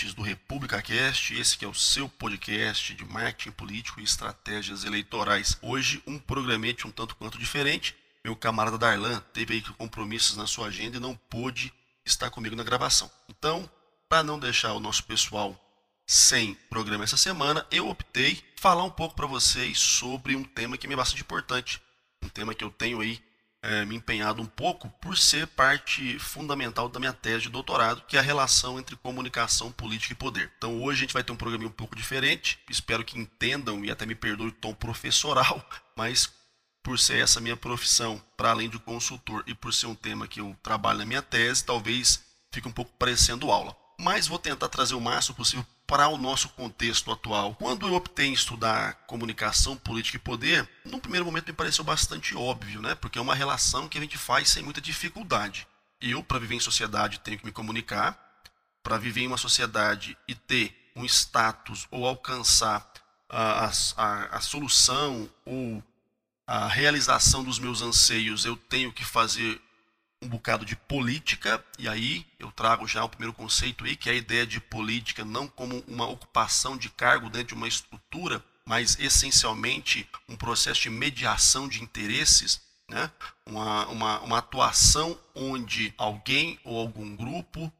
ouvintes do República Cast, esse que é o seu podcast de marketing político e estratégias eleitorais. Hoje um programete um tanto quanto diferente. Meu camarada Darlan teve aí compromissos na sua agenda e não pôde estar comigo na gravação. Então, para não deixar o nosso pessoal sem programa essa semana, eu optei falar um pouco para vocês sobre um tema que me é bastante importante, um tema que eu tenho aí é, me empenhado um pouco por ser parte fundamental da minha tese de doutorado, que é a relação entre comunicação, política e poder. Então hoje a gente vai ter um programa um pouco diferente, espero que entendam e até me perdoe o tom professoral, mas por ser essa minha profissão, para além de consultor e por ser um tema que eu trabalho na minha tese, talvez fique um pouco parecendo aula. Mas vou tentar trazer o máximo possível para o nosso contexto atual. Quando eu optei em estudar comunicação, política e poder, no primeiro momento me pareceu bastante óbvio, né? Porque é uma relação que a gente faz sem muita dificuldade. Eu, para viver em sociedade, tenho que me comunicar. Para viver em uma sociedade e ter um status ou alcançar a, a, a solução ou a realização dos meus anseios, eu tenho que fazer um bocado de política, e aí eu trago já o primeiro conceito aí, que é a ideia de política não como uma ocupação de cargo dentro de uma estrutura, mas essencialmente um processo de mediação de interesses, né? uma, uma, uma atuação onde alguém ou algum grupo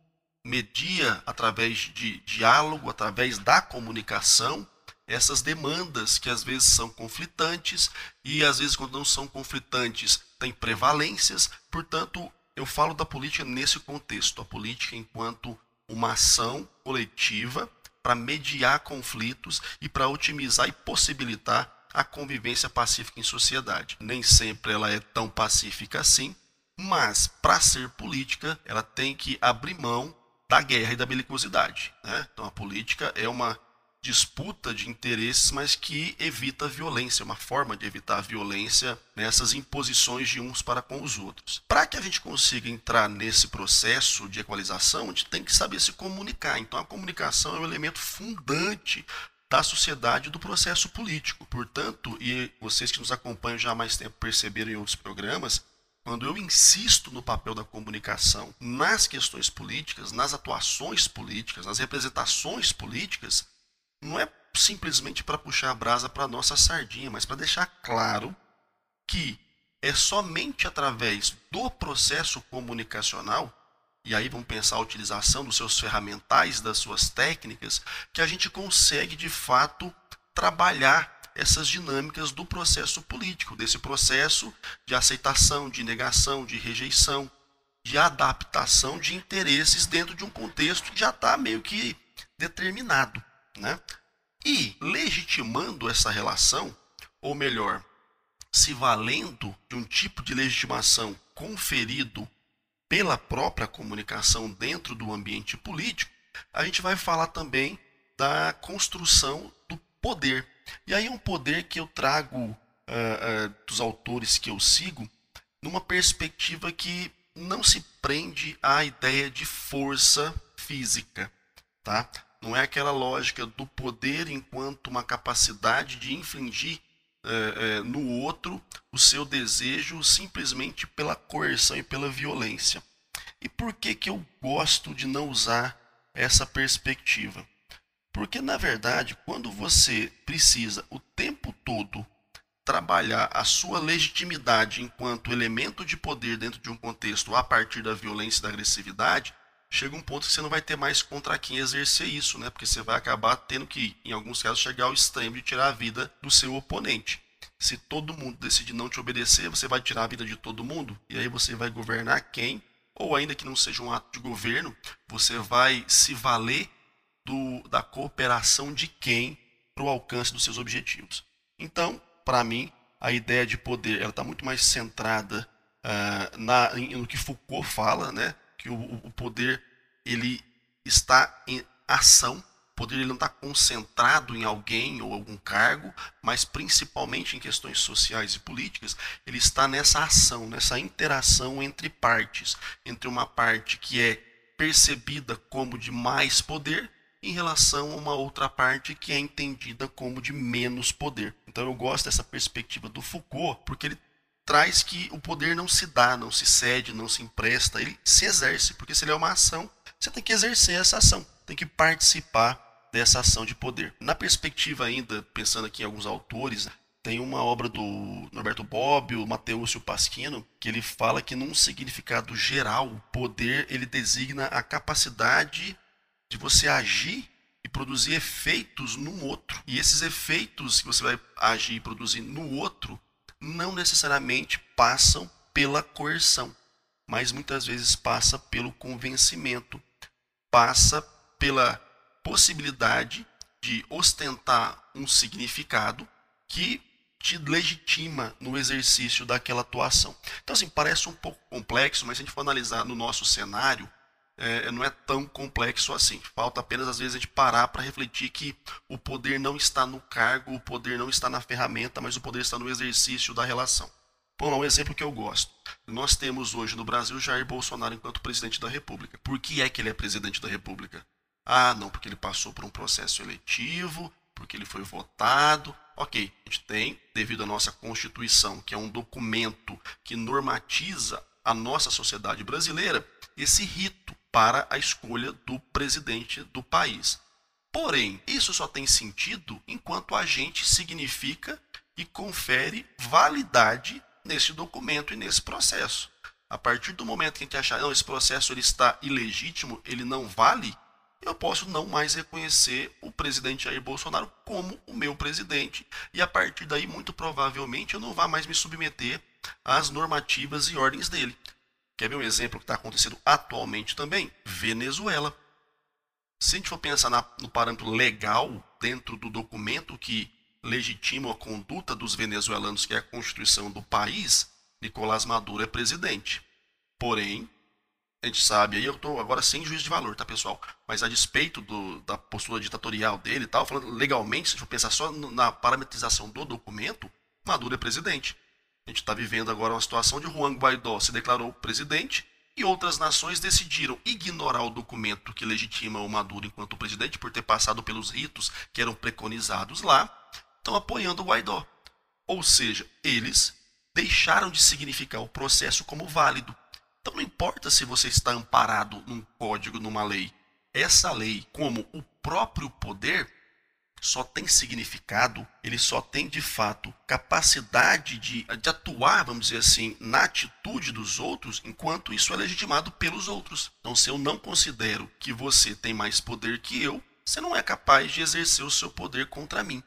media através de diálogo, através da comunicação, essas demandas que às vezes são conflitantes e às vezes quando não são conflitantes têm prevalências, portanto, eu falo da política nesse contexto, a política enquanto uma ação coletiva para mediar conflitos e para otimizar e possibilitar a convivência pacífica em sociedade. Nem sempre ela é tão pacífica assim, mas para ser política, ela tem que abrir mão da guerra e da belicosidade. Né? Então a política é uma disputa de interesses, mas que evita a violência, uma forma de evitar a violência nessas imposições de uns para com os outros. Para que a gente consiga entrar nesse processo de equalização, a gente tem que saber se comunicar. Então a comunicação é um elemento fundante da sociedade do processo político. Portanto, e vocês que nos acompanham já há mais tempo perceberam em outros programas, quando eu insisto no papel da comunicação nas questões políticas, nas atuações políticas, nas representações políticas, não é simplesmente para puxar a brasa para nossa sardinha, mas para deixar claro que é somente através do processo comunicacional, e aí vamos pensar a utilização dos seus ferramentais, das suas técnicas, que a gente consegue de fato trabalhar essas dinâmicas do processo político, desse processo de aceitação, de negação, de rejeição, de adaptação de interesses dentro de um contexto que já está meio que determinado. Né? E legitimando essa relação, ou melhor, se valendo de um tipo de legitimação conferido pela própria comunicação dentro do ambiente político, a gente vai falar também da construção do poder. E aí um poder que eu trago uh, uh, dos autores que eu sigo numa perspectiva que não se prende à ideia de força física, tá? Não é aquela lógica do poder enquanto uma capacidade de infligir é, é, no outro o seu desejo simplesmente pela coerção e pela violência. E por que, que eu gosto de não usar essa perspectiva? Porque, na verdade, quando você precisa o tempo todo trabalhar a sua legitimidade enquanto elemento de poder dentro de um contexto a partir da violência e da agressividade, chega um ponto que você não vai ter mais contra quem exercer isso, né? Porque você vai acabar tendo que, em alguns casos, chegar ao extremo de tirar a vida do seu oponente. Se todo mundo decidir não te obedecer, você vai tirar a vida de todo mundo e aí você vai governar quem? Ou ainda que não seja um ato de governo, você vai se valer do, da cooperação de quem para o alcance dos seus objetivos. Então, para mim, a ideia de poder ela está muito mais centrada uh, na, no que Foucault fala, né? Que o, o poder ele está em ação, o poder ele não está concentrado em alguém ou algum cargo, mas principalmente em questões sociais e políticas, ele está nessa ação, nessa interação entre partes, entre uma parte que é percebida como de mais poder em relação a uma outra parte que é entendida como de menos poder. Então eu gosto dessa perspectiva do Foucault, porque ele traz que o poder não se dá, não se cede, não se empresta, ele se exerce, porque se ele é uma ação, você tem que exercer essa ação. tem que participar dessa ação de poder. Na perspectiva ainda, pensando aqui em alguns autores, tem uma obra do Norberto Bobbio, o Mateus Pasquino, que ele fala que num significado geral, o poder ele designa a capacidade de você agir e produzir efeitos no outro. E esses efeitos que você vai agir e produzir no outro não necessariamente passam pela coerção, mas muitas vezes passa pelo convencimento, passa pela possibilidade de ostentar um significado que te legitima no exercício daquela atuação. Então, assim, parece um pouco complexo, mas se a gente for analisar no nosso cenário, é, não é tão complexo assim. Falta apenas, às vezes, a gente parar para refletir que o poder não está no cargo, o poder não está na ferramenta, mas o poder está no exercício da relação. Bom, um exemplo que eu gosto. Nós temos hoje no Brasil Jair Bolsonaro enquanto presidente da República. Por que é que ele é presidente da República? Ah, não, porque ele passou por um processo eletivo, porque ele foi votado. Ok, a gente tem, devido à nossa Constituição, que é um documento que normatiza a nossa sociedade brasileira, esse rito para a escolha do presidente do país. Porém, isso só tem sentido enquanto a gente significa e confere validade nesse documento e nesse processo. A partir do momento que a gente achar, não, esse processo ele está ilegítimo, ele não vale, eu posso não mais reconhecer o presidente Jair Bolsonaro como o meu presidente e a partir daí muito provavelmente eu não vá mais me submeter às normativas e ordens dele. Quer ver um exemplo que está acontecendo atualmente também? Venezuela. Se a gente for pensar na, no parâmetro legal dentro do documento que legitima a conduta dos venezuelanos, que é a Constituição do país, Nicolás Maduro é presidente. Porém, a gente sabe, aí eu estou agora sem juízo de valor, tá, pessoal? Mas a despeito do, da postura ditatorial dele e tal, falando legalmente, se for pensar só na parametrização do documento, Maduro é presidente. A gente está vivendo agora uma situação de Juan Guaidó se declarou presidente e outras nações decidiram ignorar o documento que legitima o Maduro enquanto presidente por ter passado pelos ritos que eram preconizados lá, estão apoiando o Guaidó. Ou seja, eles deixaram de significar o processo como válido. Então não importa se você está amparado num código, numa lei. Essa lei, como o próprio poder, só tem significado, ele só tem de fato capacidade de, de atuar, vamos dizer assim, na atitude dos outros, enquanto isso é legitimado pelos outros. Então, se eu não considero que você tem mais poder que eu, você não é capaz de exercer o seu poder contra mim.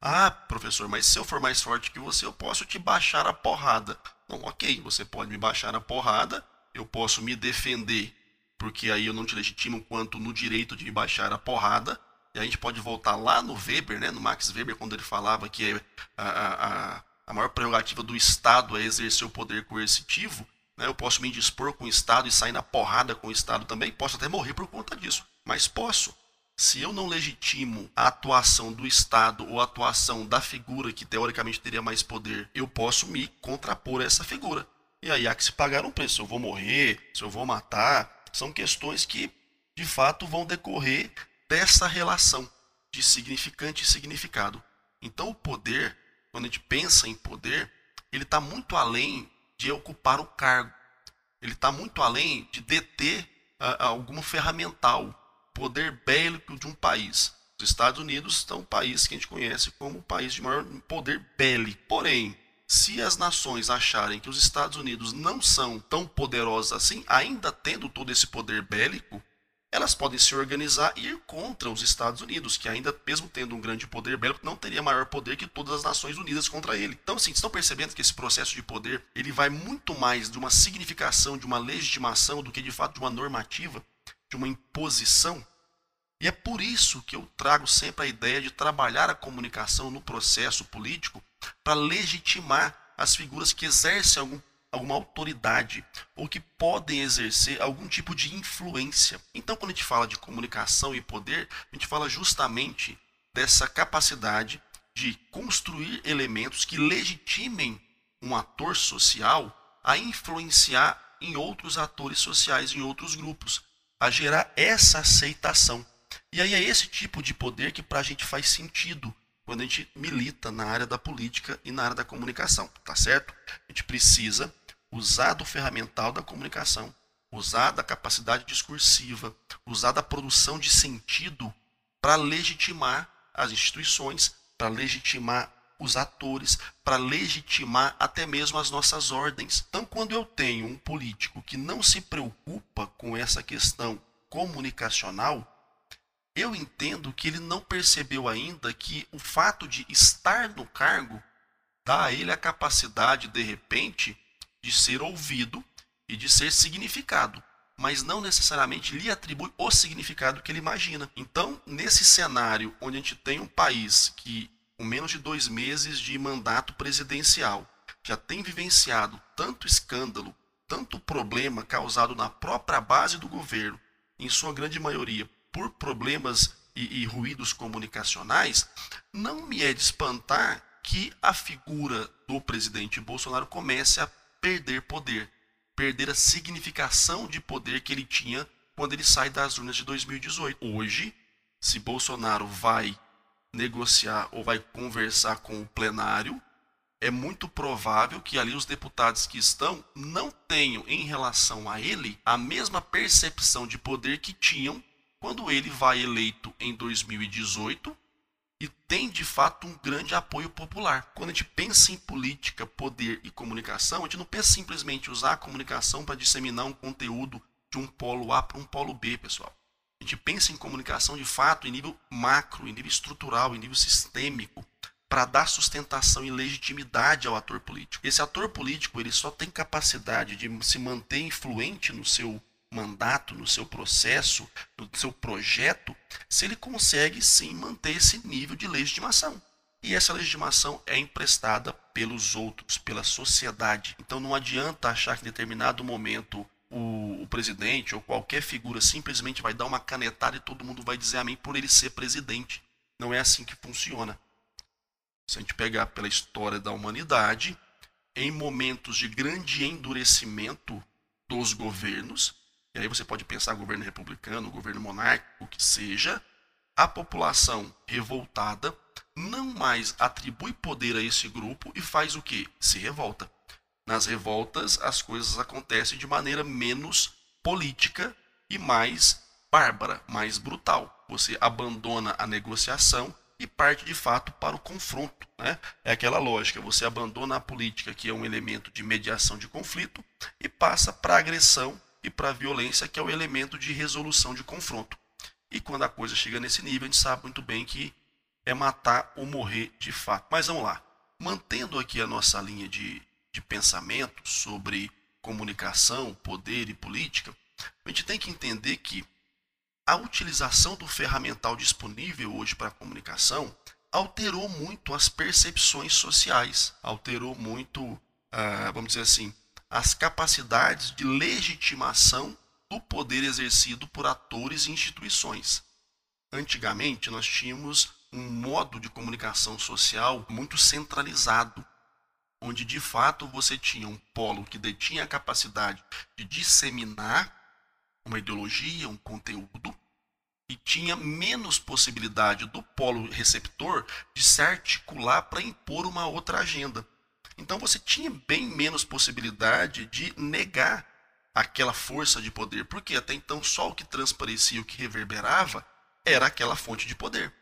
Ah, professor, mas se eu for mais forte que você, eu posso te baixar a porrada. Não, ok, você pode me baixar a porrada, eu posso me defender, porque aí eu não te legitimo quanto no direito de me baixar a porrada. E a gente pode voltar lá no Weber, né, no Max Weber, quando ele falava que a, a, a maior prerrogativa do Estado é exercer o poder coercitivo. Né, eu posso me indispor com o Estado e sair na porrada com o Estado também. Posso até morrer por conta disso, mas posso. Se eu não legitimo a atuação do Estado ou a atuação da figura que teoricamente teria mais poder, eu posso me contrapor a essa figura. E aí há que se pagar um preço. Se eu vou morrer, se eu vou matar, são questões que de fato vão decorrer dessa relação de significante e significado. Então o poder, quando a gente pensa em poder, ele está muito além de ocupar o cargo. Ele está muito além de deter uh, algum ferramental, poder bélico de um país. Os Estados Unidos são um país que a gente conhece como o país de maior poder bélico. Porém, se as nações acharem que os Estados Unidos não são tão poderosos assim, ainda tendo todo esse poder bélico, elas podem se organizar e ir contra os Estados Unidos, que ainda, mesmo tendo um grande poder bélico, não teria maior poder que todas as Nações Unidas contra ele. Então, assim, estão percebendo que esse processo de poder ele vai muito mais de uma significação, de uma legitimação, do que de fato de uma normativa, de uma imposição? E é por isso que eu trago sempre a ideia de trabalhar a comunicação no processo político para legitimar as figuras que exercem algum, alguma autoridade ou que podem exercer algum tipo de influência. Então, quando a gente fala de comunicação e poder, a gente fala justamente dessa capacidade de construir elementos que legitimem um ator social a influenciar em outros atores sociais, em outros grupos, a gerar essa aceitação. E aí é esse tipo de poder que para a gente faz sentido quando a gente milita na área da política e na área da comunicação, tá certo? A gente precisa usar do ferramental da comunicação, usar da capacidade discursiva, usar da produção de sentido para legitimar as instituições, para legitimar os atores, para legitimar até mesmo as nossas ordens. Então, quando eu tenho um político que não se preocupa com essa questão comunicacional, eu entendo que ele não percebeu ainda que o fato de estar no cargo dá a ele a capacidade, de repente, de ser ouvido e de ser significado, mas não necessariamente lhe atribui o significado que ele imagina. Então, nesse cenário onde a gente tem um país que, com menos de dois meses de mandato presidencial, já tem vivenciado tanto escândalo, tanto problema causado na própria base do governo, em sua grande maioria, por problemas e, e ruídos comunicacionais, não me é de espantar que a figura do presidente Bolsonaro comece a perder poder, perder a significação de poder que ele tinha quando ele sai das urnas de 2018. Hoje, se Bolsonaro vai negociar ou vai conversar com o plenário, é muito provável que ali os deputados que estão não tenham em relação a ele a mesma percepção de poder que tinham quando ele vai eleito em 2018 e tem de fato um grande apoio popular. Quando a gente pensa em política, poder e comunicação, a gente não pensa simplesmente usar a comunicação para disseminar um conteúdo de um polo A para um polo B, pessoal. A gente pensa em comunicação de fato em nível macro, em nível estrutural, em nível sistêmico, para dar sustentação e legitimidade ao ator político. Esse ator político ele só tem capacidade de se manter influente no seu mandato, no seu processo, no seu projeto, se ele consegue sim manter esse nível de legitimação. E essa legitimação é emprestada pelos outros, pela sociedade. Então não adianta achar que em determinado momento o, o, presidente ou qualquer figura simplesmente vai dar uma canetada e todo mundo vai dizer amém por ele ser presidente. Não é assim que funciona. Se a gente pegar pela história da humanidade, em momentos de grande endurecimento dos governos, e aí você pode pensar governo republicano, governo monárquico, o que seja, a população revoltada não mais atribui poder a esse grupo e faz o que? Se revolta. Nas revoltas, as coisas acontecem de maneira menos política e mais bárbara, mais brutal. Você abandona a negociação e parte de fato para o confronto. Né? É aquela lógica: você abandona a política, que é um elemento de mediação de conflito, e passa para a agressão e para a violência, que é o elemento de resolução de confronto. E quando a coisa chega nesse nível, a gente sabe muito bem que é matar ou morrer de fato. Mas vamos lá. Mantendo aqui a nossa linha de, de pensamento sobre comunicação, poder e política, a gente tem que entender que a utilização do ferramental disponível hoje para a comunicação alterou muito as percepções sociais, alterou muito, ah, vamos dizer assim, as capacidades de legitimação do poder exercido por atores e instituições. Antigamente, nós tínhamos um modo de comunicação social muito centralizado, onde de fato você tinha um polo que detinha a capacidade de disseminar uma ideologia, um conteúdo, e tinha menos possibilidade do polo receptor de se articular para impor uma outra agenda. Então você tinha bem menos possibilidade de negar aquela força de poder, porque até então só o que transparecia, o que reverberava, era aquela fonte de poder.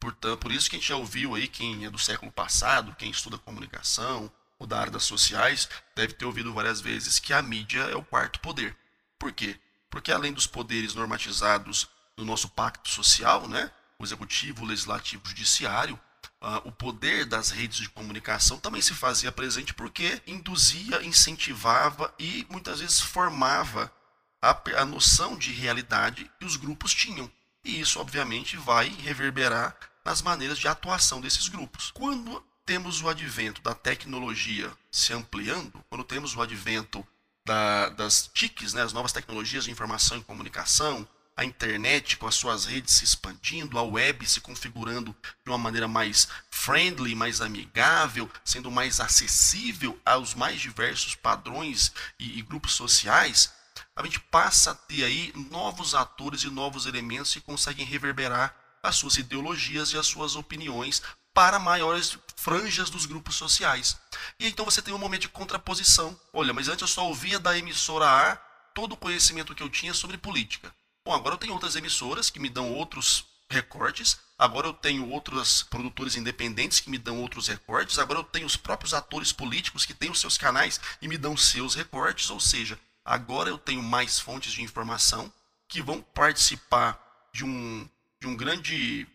Portanto, por isso que a gente já ouviu aí, quem é do século passado, quem estuda comunicação ou da área das sociais, deve ter ouvido várias vezes que a mídia é o quarto poder. Por quê? Porque além dos poderes normatizados no nosso pacto social, né, o executivo, o legislativo, o judiciário, Uh, o poder das redes de comunicação também se fazia presente porque induzia, incentivava e muitas vezes formava a, a noção de realidade que os grupos tinham. E isso, obviamente, vai reverberar nas maneiras de atuação desses grupos. Quando temos o advento da tecnologia se ampliando, quando temos o advento da, das TICs, né, as novas tecnologias de informação e comunicação, a internet com as suas redes se expandindo, a web se configurando de uma maneira mais friendly, mais amigável, sendo mais acessível aos mais diversos padrões e, e grupos sociais, a gente passa a ter aí novos atores e novos elementos que conseguem reverberar as suas ideologias e as suas opiniões para maiores franjas dos grupos sociais. E então você tem um momento de contraposição. Olha, mas antes eu só ouvia da emissora A todo o conhecimento que eu tinha sobre política. Bom, agora eu tenho outras emissoras que me dão outros recortes, agora eu tenho outros produtores independentes que me dão outros recortes, agora eu tenho os próprios atores políticos que têm os seus canais e me dão seus recortes, ou seja, agora eu tenho mais fontes de informação que vão participar de um, de um grande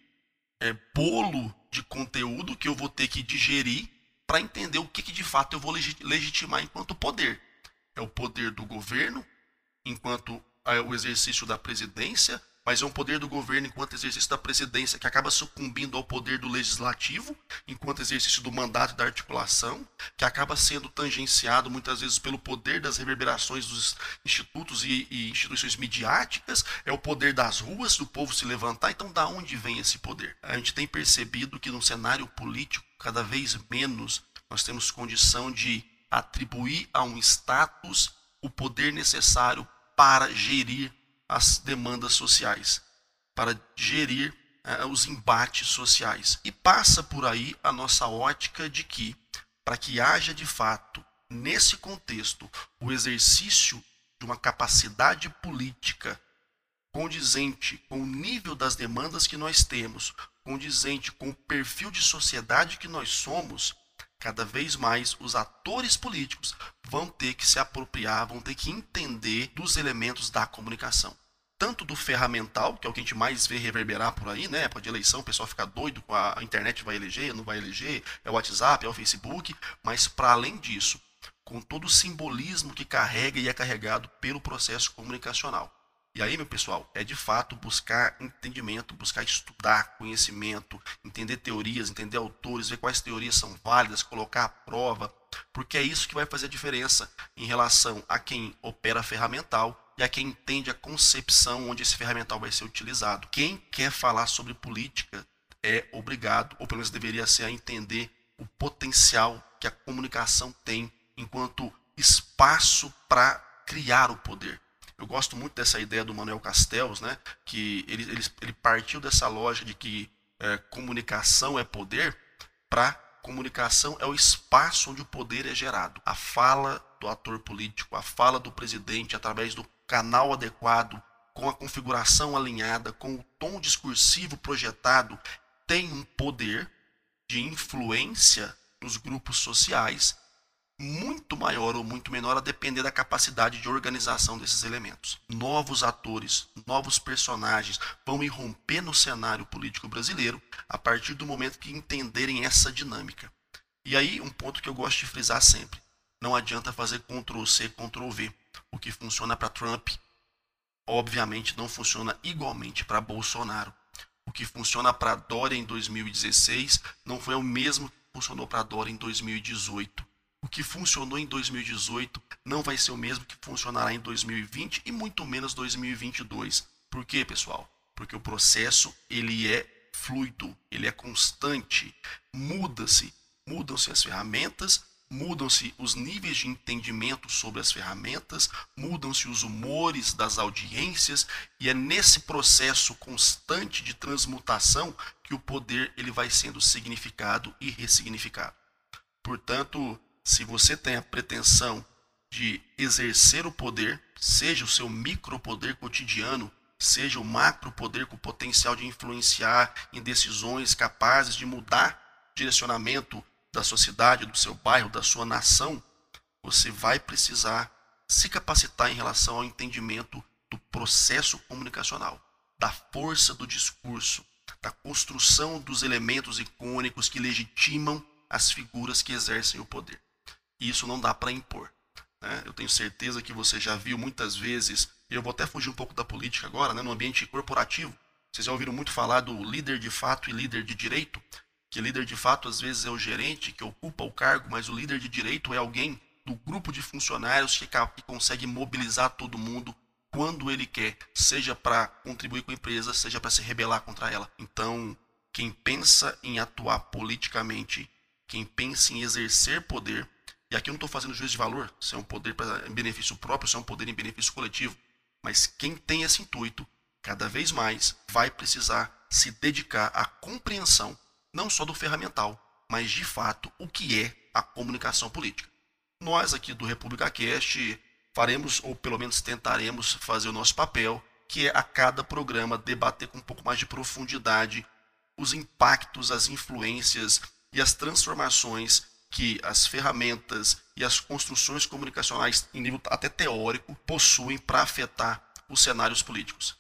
é, bolo de conteúdo que eu vou ter que digerir para entender o que, que de fato eu vou legitimar enquanto poder. É o poder do governo, enquanto o exercício da presidência, mas é um poder do governo enquanto exercício da presidência que acaba sucumbindo ao poder do legislativo, enquanto exercício do mandato da articulação, que acaba sendo tangenciado muitas vezes pelo poder das reverberações dos institutos e, e instituições midiáticas, é o poder das ruas, do povo se levantar. Então, da onde vem esse poder? A gente tem percebido que no cenário político, cada vez menos, nós temos condição de atribuir a um status o poder necessário para gerir as demandas sociais, para gerir eh, os embates sociais. E passa por aí a nossa ótica de que, para que haja de fato, nesse contexto, o exercício de uma capacidade política condizente com o nível das demandas que nós temos, condizente com o perfil de sociedade que nós somos, cada vez mais os atores políticos vão ter que se apropriar, vão ter que entender dos elementos da comunicação tanto do ferramental, que é o que a gente mais vê reverberar por aí, né? Época de eleição, o pessoal fica doido com a, internet vai eleger, não vai eleger, é o WhatsApp, é o Facebook, mas para além disso, com todo o simbolismo que carrega e é carregado pelo processo comunicacional. E aí, meu pessoal, é de fato buscar entendimento, buscar estudar conhecimento, entender teorias, entender autores, ver quais teorias são válidas, colocar à prova, porque é isso que vai fazer a diferença em relação a quem opera ferramental e a quem entende a concepção onde esse ferramental vai ser utilizado. Quem quer falar sobre política é obrigado, ou pelo menos deveria ser, a entender o potencial que a comunicação tem enquanto espaço para criar o poder. Eu gosto muito dessa ideia do Manuel Castells, né, que ele, ele, ele partiu dessa lógica de que é, comunicação é poder, para comunicação é o espaço onde o poder é gerado. A fala do ator político, a fala do presidente através do canal adequado, com a configuração alinhada, com o tom discursivo projetado, tem um poder de influência nos grupos sociais muito maior ou muito menor a depender da capacidade de organização desses elementos. Novos atores, novos personagens vão irromper no cenário político brasileiro a partir do momento que entenderem essa dinâmica. E aí, um ponto que eu gosto de frisar sempre: não adianta fazer Ctrl C, Ctrl V. O que funciona para Trump, obviamente, não funciona igualmente para Bolsonaro. O que funciona para Dória em 2016 não foi o mesmo que funcionou para Dória em 2018. O que funcionou em 2018 não vai ser o mesmo que funcionará em 2020 e muito menos 2022. Por quê, pessoal? Porque o processo ele é fluido, ele é constante, muda-se, mudam-se as ferramentas, mudam-se os níveis de entendimento sobre as ferramentas, mudam-se os humores das audiências e é nesse processo constante de transmutação que o poder ele vai sendo significado e ressignificado. Portanto, se você tem a pretensão de exercer o poder, seja o seu micropoder cotidiano, seja o macropoder com potencial de influenciar em decisões capazes de mudar direcionamento da sociedade, do seu bairro, da sua nação, você vai precisar se capacitar em relação ao entendimento do processo comunicacional, da força do discurso, da construção dos elementos icônicos que legitimam as figuras que exercem o poder. E isso não dá para impor. Né? Eu tenho certeza que você já viu muitas vezes, e eu vou até fugir um pouco da política agora, né? no ambiente corporativo, vocês já ouviram muito falar do líder de fato e líder de direito? que líder de fato às vezes é o gerente que ocupa o cargo, mas o líder de direito é alguém do grupo de funcionários que, que consegue mobilizar todo mundo quando ele quer, seja para contribuir com a empresa, seja para se rebelar contra ela. Então, quem pensa em atuar politicamente, quem pensa em exercer poder, e aqui eu não estou fazendo juízo de valor, se é um poder pra, em benefício próprio, se é um poder em benefício coletivo, mas quem tem esse intuito, cada vez mais vai precisar se dedicar à compreensão não só do ferramental, mas de fato o que é a comunicação política. Nós aqui do República Cast faremos, ou pelo menos tentaremos fazer o nosso papel, que é a cada programa debater com um pouco mais de profundidade os impactos, as influências e as transformações que as ferramentas e as construções comunicacionais em nível até teórico possuem para afetar os cenários políticos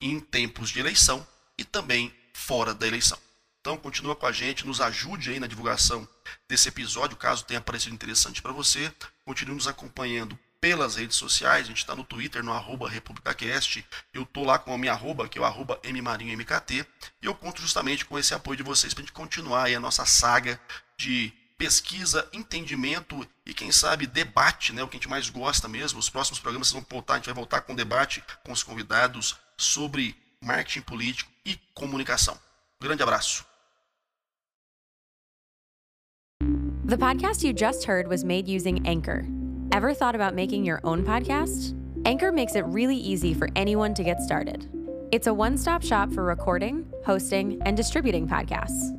em tempos de eleição e também fora da eleição. Então continua com a gente, nos ajude aí na divulgação desse episódio, caso tenha parecido interessante para você. Continue nos acompanhando pelas redes sociais, a gente está no Twitter, no arroba RepublicaCast, eu estou lá com a minha arroba, que é o arroba MMarinhoMKT, e eu conto justamente com esse apoio de vocês para a gente continuar aí a nossa saga de pesquisa, entendimento e quem sabe debate, né, o que a gente mais gosta mesmo. Os próximos programas vão voltar, a gente vai voltar com debate com os convidados sobre marketing político e comunicação. Grande abraço. The podcast you just heard was made using Anchor. Ever thought about making your own podcast? Anchor makes it really easy for anyone to get started. It's a one stop shop for recording, hosting, and distributing podcasts.